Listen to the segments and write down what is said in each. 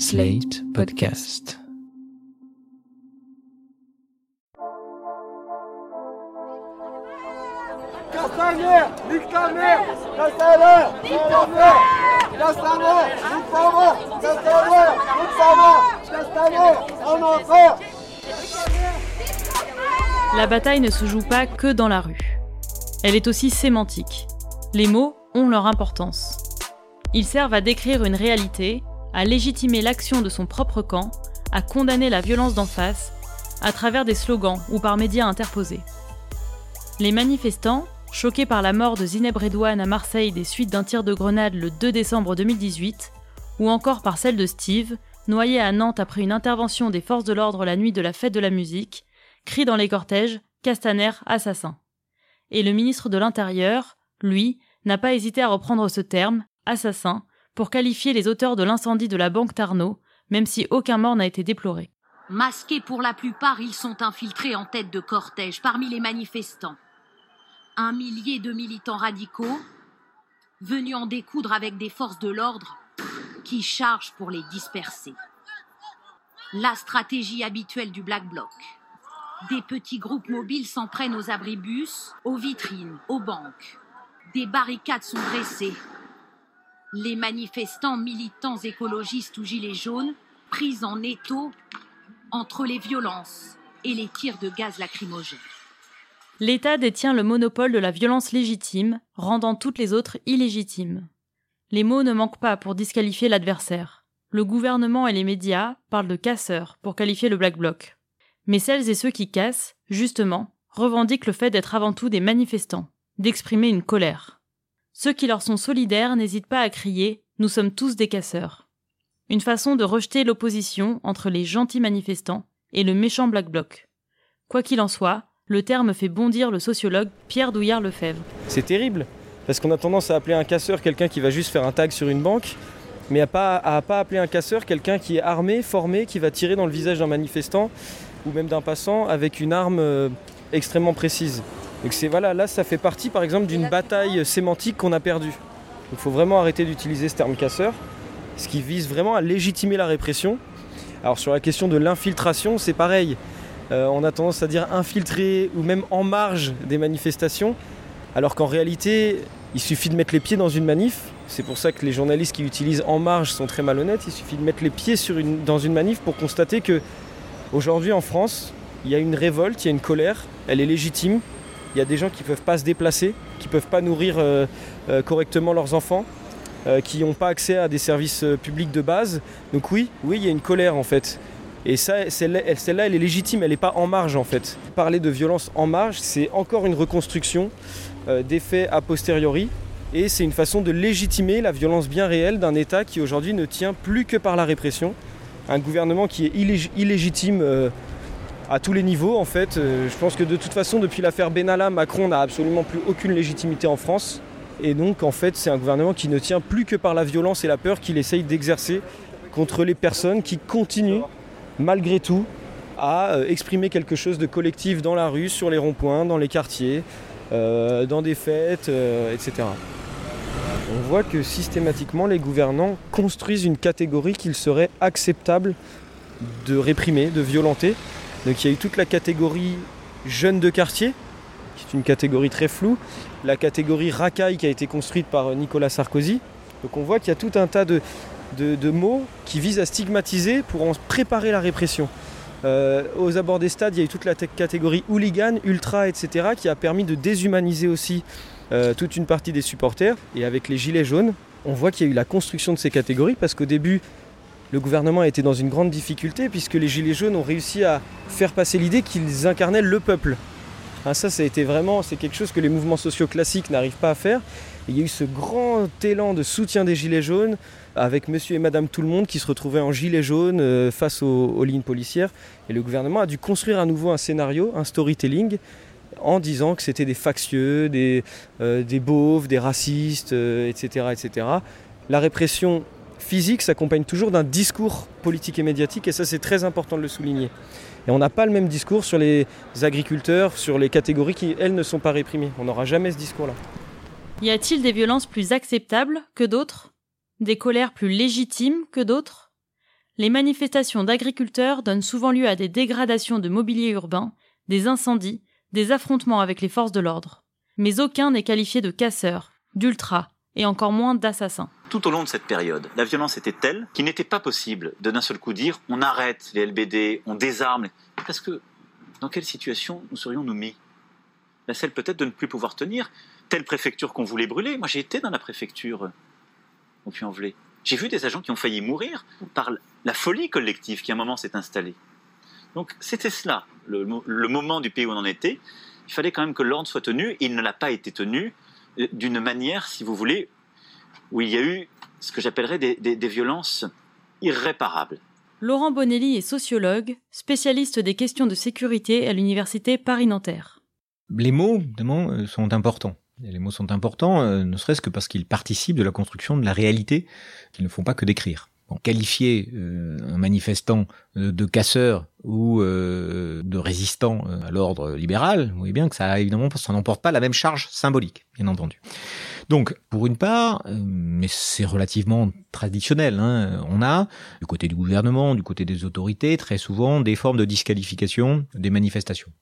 Slate Podcast. Castaner, nique ta mère Castaner, nique ta mère Castaner, nique ta mère Castaner, nique ta mère Castaner, un enfant La bataille ne se joue pas que dans la rue. Elle est aussi sémantique. Les mots ont leur importance. Ils servent à décrire une réalité, à légitimer l'action de son propre camp, à condamner la violence d'en face, à travers des slogans ou par médias interposés. Les manifestants, choqués par la mort de Zineb Redouane à Marseille des suites d'un tir de grenade le 2 décembre 2018, ou encore par celle de Steve, noyé à Nantes après une intervention des forces de l'ordre la nuit de la fête de la musique, crient dans les cortèges Castaner assassin. Et le ministre de l'Intérieur, lui, n'a pas hésité à reprendre ce terme, assassin, pour qualifier les auteurs de l'incendie de la banque Tarnot, même si aucun mort n'a été déploré. Masqués pour la plupart, ils sont infiltrés en tête de cortège parmi les manifestants. Un millier de militants radicaux venus en découdre avec des forces de l'ordre qui chargent pour les disperser. La stratégie habituelle du Black Bloc. Des petits groupes mobiles s'en prennent aux abribus, aux vitrines, aux banques. Des barricades sont dressées. Les manifestants militants écologistes ou gilets jaunes pris en étau entre les violences et les tirs de gaz lacrymogène. L'État détient le monopole de la violence légitime, rendant toutes les autres illégitimes. Les mots ne manquent pas pour disqualifier l'adversaire. Le gouvernement et les médias parlent de casseurs pour qualifier le Black Bloc. Mais celles et ceux qui cassent, justement, revendiquent le fait d'être avant tout des manifestants, d'exprimer une colère. Ceux qui leur sont solidaires n'hésitent pas à crier Nous sommes tous des casseurs. Une façon de rejeter l'opposition entre les gentils manifestants et le méchant Black Bloc. Quoi qu'il en soit, le terme fait bondir le sociologue Pierre Douillard-Lefebvre. C'est terrible, parce qu'on a tendance à appeler un casseur quelqu'un qui va juste faire un tag sur une banque, mais à pas, à pas appeler un casseur quelqu'un qui est armé, formé, qui va tirer dans le visage d'un manifestant ou même d'un passant avec une arme euh, extrêmement précise. Donc c'est voilà, là ça fait partie par exemple d'une bataille sémantique qu'on a perdue. Il faut vraiment arrêter d'utiliser ce terme casseur, ce qui vise vraiment à légitimer la répression. Alors sur la question de l'infiltration, c'est pareil. Euh, on a tendance à dire infiltrer ou même en marge des manifestations, alors qu'en réalité, il suffit de mettre les pieds dans une manif. C'est pour ça que les journalistes qui utilisent en marge sont très malhonnêtes. Il suffit de mettre les pieds sur une- dans une manif pour constater que aujourd'hui en France, il y a une révolte, il y a une colère, elle est légitime. Il y a des gens qui ne peuvent pas se déplacer, qui ne peuvent pas nourrir euh, euh, correctement leurs enfants, euh, qui n'ont pas accès à des services publics de base. Donc oui, oui, il y a une colère en fait. Et celle-là, elle, est légitime, elle n'est pas en marge en fait. Parler de violence en marge, c'est encore une reconstruction des faits a posteriori. Et c'est une façon de légitimer la violence bien réelle d'un État qui aujourd'hui ne tient plus que par la répression. Un gouvernement qui est illég- illégitime à tous les niveaux en fait. Euh, je pense que de toute façon, depuis l'affaire Benalla, Macron n'a absolument plus aucune légitimité en France. Et donc en fait, c'est un gouvernement qui ne tient plus que par la violence et la peur qu'il essaye d'exercer contre les personnes qui continuent malgré tout à euh, exprimer quelque chose de collectif dans la rue, sur les ronds-points, dans les quartiers, euh, dans des fêtes, etc. On voit que systématiquement les gouvernants construisent une catégorie qu'il serait acceptable de réprimer, de violenter. Donc il y a eu toute la catégorie jeunes de quartier, qui est une catégorie très floue, la catégorie racaille qui a été construite par Nicolas Sarkozy. Donc on voit qu'il y a tout un tas de, mots qui visent à stigmatiser pour en préparer la répression. Euh, aux abords des stades, il y a eu toute la catégorie hooligan, ultra, etc., qui a permis de déshumaniser aussi euh, toute une partie des supporters. Et avec les gilets jaunes, on voit qu'il y a eu la construction de ces catégories parce qu'au début, le gouvernement était dans une grande difficulté puisque les gilets jaunes ont réussi à faire passer l'idée qu'ils incarnaient le peuple. Hein, ça, ça a été vraiment, c'est quelque chose que les mouvements sociaux classiques n'arrivent pas à faire. Il y a eu ce grand élan de soutien des gilets jaunes avec monsieur et madame tout le monde qui se retrouvaient en gilets jaunes euh, face aux, lignes policières. Et le gouvernement a dû construire à nouveau un scénario, un storytelling, en disant que c'était des factieux, des, euh, des beaufs, des racistes, euh, etc., etc. La répression physique s'accompagne toujours d'un discours politique et médiatique, et ça c'est très important de le souligner. Et on n'a pas le même discours sur les agriculteurs, sur les catégories qui, elles, ne sont pas réprimées. On n'aura jamais ce discours-là. Y a-t-il des violences plus acceptables que d'autres? Des colères plus légitimes que d'autres? Les manifestations d'agriculteurs donnent souvent lieu à des dégradations de mobilier urbain, des incendies, des affrontements avec les forces de l'ordre. Mais aucun n'est qualifié de casseur, d'ultra, et encore moins d'assassin. Tout au long de cette période, la violence était telle qu'il n'était pas possible de d'un seul coup dire on arrête les LBD, on désarme. Parce que dans quelle situation nous serions-nous mis? La celle peut-être de ne plus pouvoir tenir telle préfecture qu'on voulait brûler. Moi j'ai été dans la préfecture au Puy-en-Velay. J'ai vu des agents qui ont failli mourir par la folie collective qui à un moment s'est installée. Donc c'était cela, le, le, moment du pays où on en était. Il fallait quand même que l'ordre soit tenu. Il ne l'a pas été tenu euh, d'une manière, si vous voulez, où il y a eu ce que j'appellerais des, des, des violences irréparables. Laurent Bonelli est sociologue, spécialiste des questions de sécurité à l'université Paris-Nanterre. Les mots, évidemment, euh, sont importants. Et les mots sont importants, euh, ne serait-ce que parce qu'ils participent de la construction de la réalité qu'ils ne font pas que décrire. Bon, qualifier euh, un manifestant de, de casseur ou euh, de résistant euh, à l'ordre libéral, vous voyez bien que ça évidemment ça n'emporte pas la même charge symbolique, bien entendu. Donc, pour une part, euh, mais c'est relativement traditionnel, hein, on a du côté du gouvernement, du côté des autorités, très souvent des formes de disqualification des manifestations.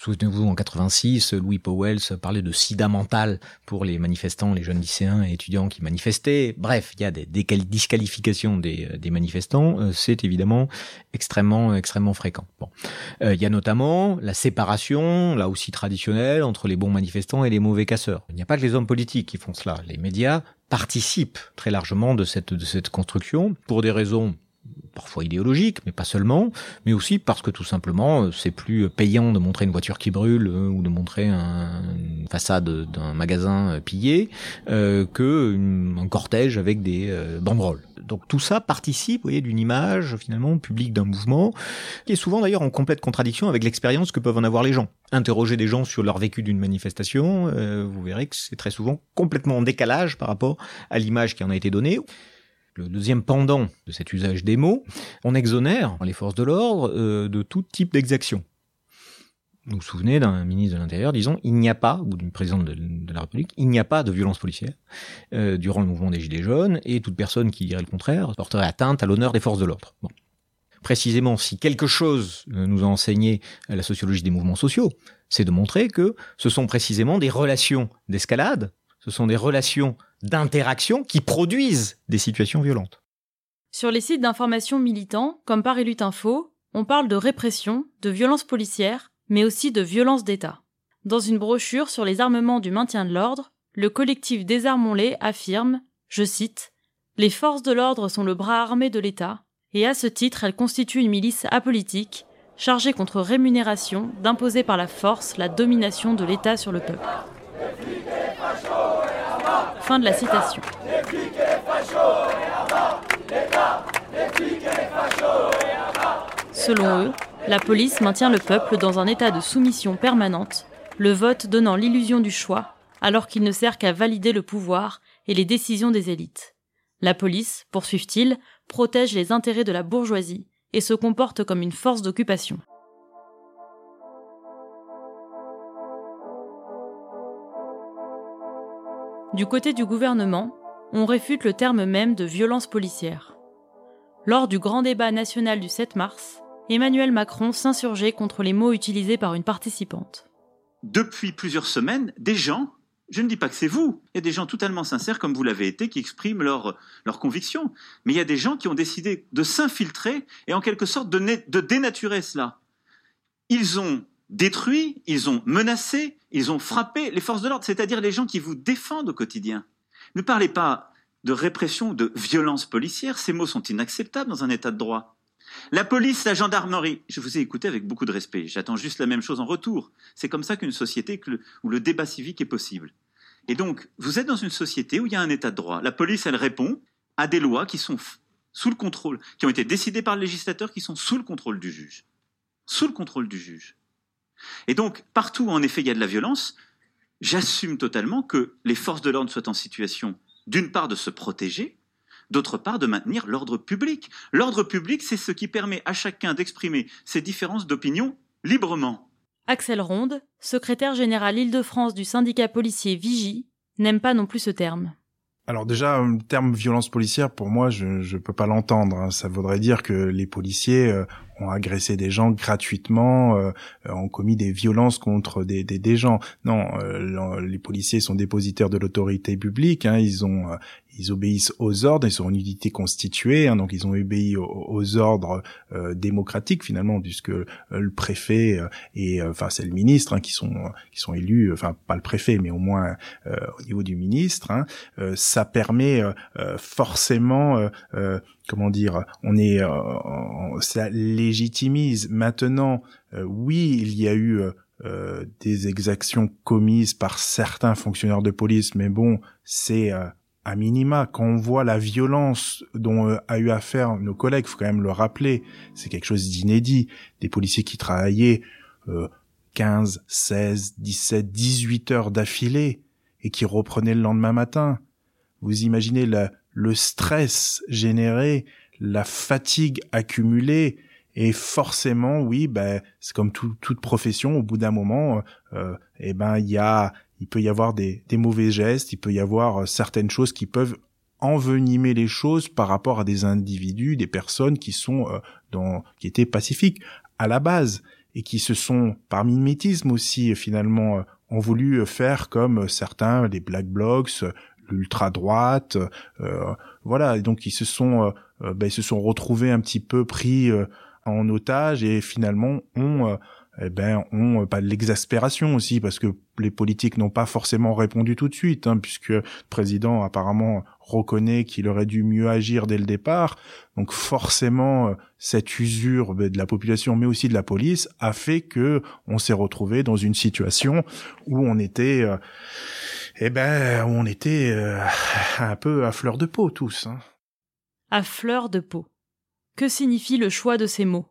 Souvenez-vous, en 86, Louis Powell parlait de sida mental pour les manifestants, les jeunes lycéens et étudiants qui manifestaient. Bref, il y a des, des disqualifications des, euh, manifestants. Euh, c'est évidemment extrêmement, extrêmement fréquent. Bon. Euh, il y a notamment la séparation, là aussi traditionnelle, entre les bons manifestants et les mauvais casseurs. Il n'y a pas que les hommes politiques qui font cela. Les médias participent très largement de cette, de cette construction pour des raisons parfois idéologique, mais pas seulement, mais aussi parce que tout simplement euh, c'est plus payant de montrer une voiture qui brûle euh, ou de montrer un, une façade d'un magasin euh, pillé euh, que un cortège avec des banderoles. Donc tout ça participe, vous voyez, d'une image finalement publique d'un mouvement qui est souvent d'ailleurs en complète contradiction avec l'expérience que peuvent en avoir les gens. Interroger des gens sur leur vécu d'une manifestation, euh, vous verrez que c'est très souvent complètement en décalage par rapport à l'image qui en a été donnée le deuxième pendant de cet usage des mots, on exonère les forces de l'ordre euh, de tout type d'exaction. Vous vous souvenez d'un ministre de l'Intérieur disant il n'y a pas, ou d'une présidente de, la République, il n'y a pas de violence policière euh, durant le mouvement des Gilets jaunes, et toute personne qui dirait le contraire porterait atteinte à l'honneur des forces de l'ordre. Précisément, si quelque chose nous a enseigné la sociologie des mouvements sociaux, c'est de montrer que ce sont précisément des relations d'escalade, ce sont des relations d'interaction qui produisent des situations violentes. Sur les sites d'information militants, comme Paris Lutte Info, on parle de répression, de violence policière, mais aussi de violence d'État. Dans une brochure sur les armements du maintien de l'ordre, le collectif Désarmons-les affirme, je cite, Les forces de l'ordre sont le bras armé de l'État, et à ce titre elles constituent une milice apolitique, chargée contre rémunération d'imposer par la force la domination de l'État sur le peuple. Fin de la citation. Selon eux, la police maintient le peuple dans un état de soumission permanente, le vote donnant l'illusion du choix, alors qu'il ne sert qu'à valider le pouvoir et les décisions des élites. La police, poursuivent-ils, protège les intérêts de la bourgeoisie et se comporte comme une force d'occupation. Du côté du gouvernement, on réfute le terme même de violence policière. Lors du grand débat national du 7 mars, Emmanuel Macron s'insurgeait contre les mots utilisés par une participante. Depuis plusieurs semaines, des gens, je ne dis pas que c'est vous, il y a des gens totalement sincères comme vous l'avez été qui expriment leurs leur convictions, mais il y a des gens qui ont décidé de s'infiltrer et en quelque sorte de, de dénaturer cela. Ils ont détruit, ils ont menacé, ils ont frappé les forces de l'ordre, c'est-à-dire les gens qui vous défendent au quotidien. Ne parlez pas de répression ou de violence policière, ces mots sont inacceptables dans un état de droit. La police, la gendarmerie, je vous ai écouté avec beaucoup de respect, j'attends juste la même chose en retour. C'est comme ça qu'une société où le débat civique est possible. Et donc, vous êtes dans une société où il y a un état de droit. La police, elle répond à des lois qui sont sous le contrôle, qui ont été décidées par le législateur, qui sont sous le contrôle du juge. Sous le contrôle du juge. Et donc, partout où en effet il y a de la violence, j'assume totalement que les forces de l'ordre soient en situation, d'une part, de se protéger, d'autre part, de maintenir l'ordre public. L'ordre public, c'est ce qui permet à chacun d'exprimer ses différences d'opinion librement. Axel Ronde, secrétaire général Île-de-France du syndicat policier Vigie, n'aime pas non plus ce terme. alors déjà, le terme violence policière, pour moi, je ne peux pas l'entendre. Hein. Ça voudrait dire que les policiers euh, ont agressé des gens gratuitement, euh, ont commis des violences contre des, des, des gens. Non, euh, les policiers sont dépositaires de l'autorité publique. Hein. Ils ont ils obéissent aux ordres, ils sont une unité constituée, hein, donc ils ont obéi aux, ordres euh, démocratiques finalement, puisque euh, le préfet euh, et enfin c'est le ministre hein, qui sont qui sont élus, enfin pas le préfet, mais au moins au niveau du ministre. Hein, ça permet forcément comment dire, on est, ça légitimise. Maintenant, oui, il y a eu des exactions commises par certains fonctionnaires de police, mais bon, c'est à minima, quand on voit la violence dont euh, a eu affaire nos collègues, faut quand même le rappeler, c'est quelque chose d'inédit. Des policiers qui travaillaient euh, 15, 16, 17, 18 heures d'affilée et qui reprenaient le lendemain matin. Vous imaginez le stress généré, la fatigue accumulée, et forcément, oui, ben c'est comme toute profession. Au bout d'un moment, euh, eh ben il y a il peut y avoir des, des mauvais gestes, il peut y avoir euh, certaines choses qui peuvent envenimer les choses par rapport à des individus, des personnes qui sont euh, dans, qui étaient pacifiques à la base et qui se sont, par mimétisme aussi, finalement, euh, ont voulu faire comme certains, les black blocs, l'ultra droite, euh, voilà, et donc ils se sont, ben, ils se sont retrouvés un petit peu pris en otage et finalement ont eh ben, ont pas de l'exaspération aussi parce que les politiques n'ont pas forcément répondu tout de suite, hein, puisque le président apparemment reconnaît qu'il aurait dû mieux agir dès le départ. Donc forcément, euh, cette usure de la population, mais aussi de la police, a fait que on s'est retrouvé dans une situation où on était, euh, eh ben, on était euh, un peu à fleur de peau tous. Hein. À fleur de peau. Que signifie le choix de ces mots?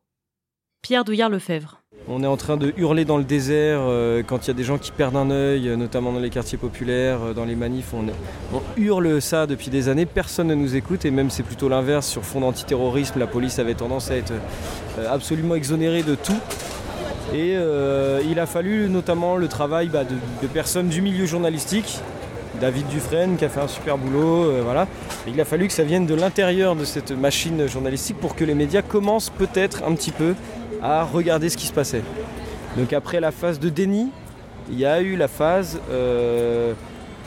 Pierre Douillard-Lefebvre. On est en train de hurler dans le désert euh, quand il y a des gens qui perdent un œil, euh, notamment dans les quartiers populaires, euh, dans les manifs. On, hurle ça depuis des années, personne ne nous écoute et même c'est plutôt l'inverse. Sur fond d'antiterrorisme, la police avait tendance à être absolument exonérée de tout. Et il a fallu notamment le travail bah, de, personnes du milieu journalistique. David Dufresne qui a fait un super boulot, voilà. il a fallu que ça vienne de l'intérieur de cette machine journalistique pour que les médias commencent peut-être un petit peu à regarder ce qui se passait. Donc après la phase de déni, il y a eu la phase euh,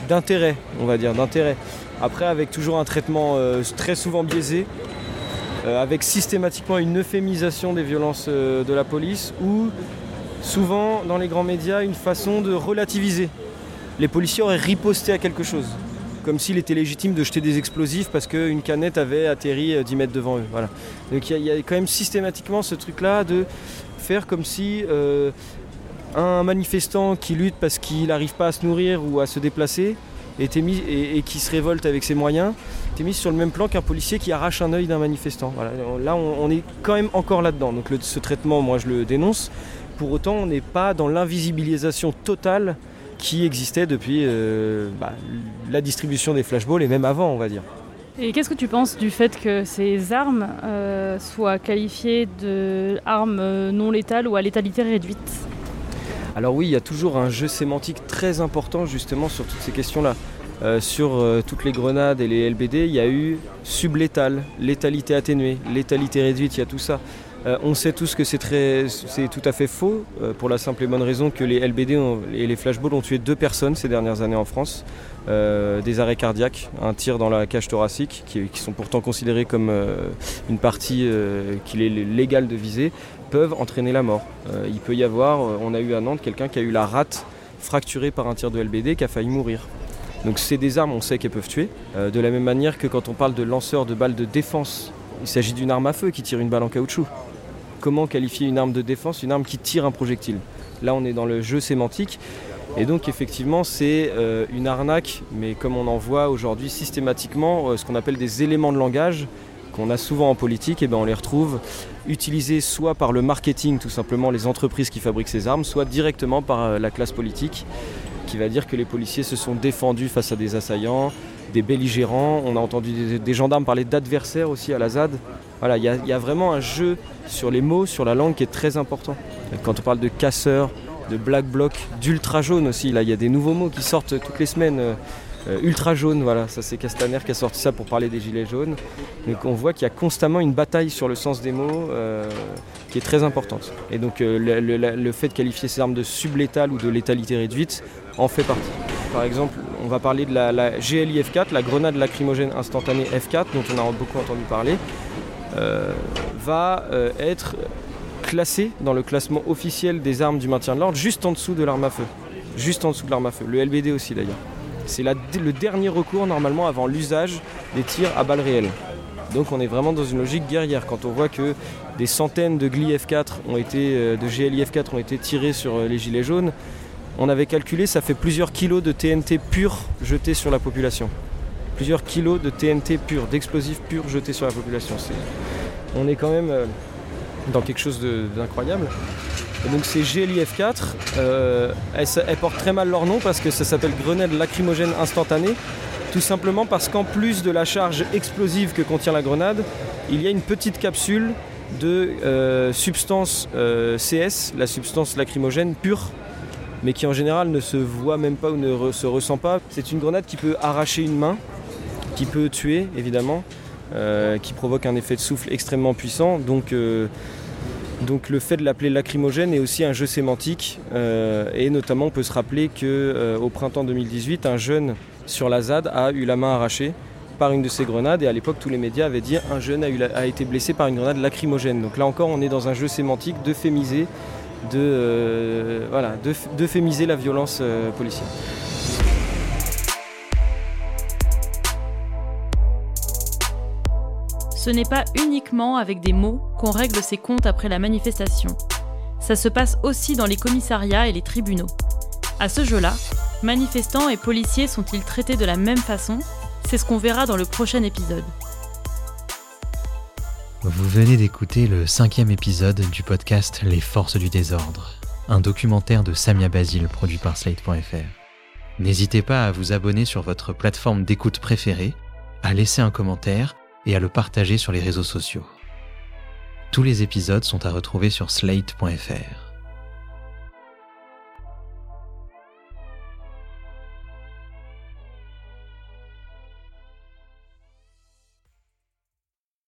d'intérêt, on va dire, d'intérêt. Après avec toujours un traitement euh, très souvent biaisé, euh, avec systématiquement une euphémisation des violences de la police ou souvent dans les grands médias une façon de relativiser. Les policiers auraient riposté à quelque chose comme s'il était légitime de jeter des explosifs parce qu'une canette avait atterri 10 mètres devant eux. Voilà. Donc il y, a quand même systématiquement ce truc-là de faire comme si euh, un manifestant qui lutte parce qu'il n'arrive pas à se nourrir ou à se déplacer était mis, et, qui se révolte avec ses moyens était mis sur le même plan qu'un policier qui arrache un œil d'un manifestant. Voilà. Là, on, est quand même encore là-dedans. Donc ce traitement, moi, je le dénonce. Pour autant, on n'est pas dans l'invisibilisation totale qui existait depuis euh, bah, la distribution des flashballs et même avant, on va dire. Et qu'est-ce que tu penses du fait que ces armes euh, soient qualifiées d'armes euh, non létales ou à létalité réduite? Alors oui, il y a toujours un jeu sémantique très important justement sur toutes ces questions-là. sur toutes les grenades et les LBD, il y a eu sublétal, létalité atténuée, létalité réduite, il y a tout ça. Euh, on sait tous que c'est tout à fait faux, euh, pour la simple et bonne raison que les LBD et les flashballs ont tué deux personnes ces dernières années en France. Euh, des arrêts cardiaques, un tir dans la cage thoracique, qui, sont pourtant considérés comme une partie qu'il est légal de viser, peuvent entraîner la mort. il peut y avoir, on a eu à Nantes quelqu'un qui a eu la rate fracturée par un tir de LBD qui a failli mourir. Donc c'est des armes, on sait qu'elles peuvent tuer. de la même manière que quand on parle de lanceur de balles de défense, il s'agit d'une arme à feu qui tire une balle en caoutchouc comment qualifier une arme de défense, une arme qui tire un projectile. Là, on est dans le jeu sémantique. Et donc, effectivement, c'est euh, une arnaque, mais comme on en voit aujourd'hui systématiquement, euh, ce qu'on appelle des éléments de langage qu'on a souvent en politique, et eh ben on les retrouve utilisés soit par le marketing, tout simplement les entreprises qui fabriquent ces armes, soit directement par euh, la classe politique, qui va dire que les policiers se sont défendus face à des assaillants, des belligérants. On a entendu des, gendarmes parler d'adversaires aussi à la ZAD. Il y, a vraiment un jeu sur les mots, sur la langue qui est très important. Quand on parle de casseurs, de black bloc, d'ultra jaune aussi, là il y a des nouveaux mots qui sortent toutes les semaines. Euh, ultra jaune, voilà, ça c'est Castaner qui a sorti ça pour parler des gilets jaunes. Donc on voit qu'il y a constamment une bataille sur le sens des mots euh, qui est très importante. Et donc euh, le fait de qualifier ces armes de sublétales ou de létalité réduite en fait partie. Par exemple, on va parler de la, la GLI F4, la grenade lacrymogène instantanée F4, dont on a beaucoup entendu parler, euh, va euh, être classée dans le classement officiel des armes du maintien de l'ordre juste en dessous de l'arme à feu. Juste en dessous de l'arme à feu. Le LBD aussi d'ailleurs. C'est le dernier recours normalement avant l'usage des tirs à balles réelles. Donc on est vraiment dans une logique guerrière. Quand on voit que des centaines de GLI F4 ont été, euh, de GLI F4 ont été tirés sur les gilets jaunes, on avait calculé, ça fait plusieurs kilos de TNT pur jetés sur la population. Plusieurs kilos de TNT pur, d'explosifs purs jetés sur la population. On est quand même euh, dans quelque chose d'incroyable. Donc ces GLI F4, euh, elles, portent très mal leur nom parce que ça s'appelle grenade lacrymogène instantanée. Tout simplement parce qu'en plus de la charge explosive que contient la grenade, il y a une petite capsule de euh, substance CS, la substance lacrymogène pure, mais qui en général ne se voit même pas ou ne se ressent pas. C'est une grenade qui peut arracher une main, qui peut tuer évidemment, euh, qui provoque un effet de souffle extrêmement puissant. Donc, euh, donc le fait de l'appeler lacrymogène est aussi un jeu sémantique, euh, et notamment on peut se rappeler que euh, au printemps 2018, un jeune sur la ZAD a eu la main arrachée par une de ces grenades, et à l'époque tous les médias avaient dit un jeune a été blessé par une grenade lacrymogène. Donc là encore, on est dans un jeu sémantique d'euphémiser de, euh, voilà, d'euphémiser la violence euh, policière. Ce n'est pas uniquement avec des mots qu'on règle ses comptes après la manifestation. Ça se passe aussi dans les commissariats et les tribunaux. À ce jeu-là, manifestants et policiers sont-ils traités de la même façon? C'est ce qu'on verra dans le prochain épisode. Vous venez d'écouter le cinquième épisode du podcast Les Forces du désordre, un documentaire de Samia Basile produit par Slate.fr. N'hésitez pas à vous abonner sur votre plateforme d'écoute préférée, à laisser un commentaire et à le partager sur les réseaux sociaux. Tous les épisodes sont à retrouver sur Slate.fr.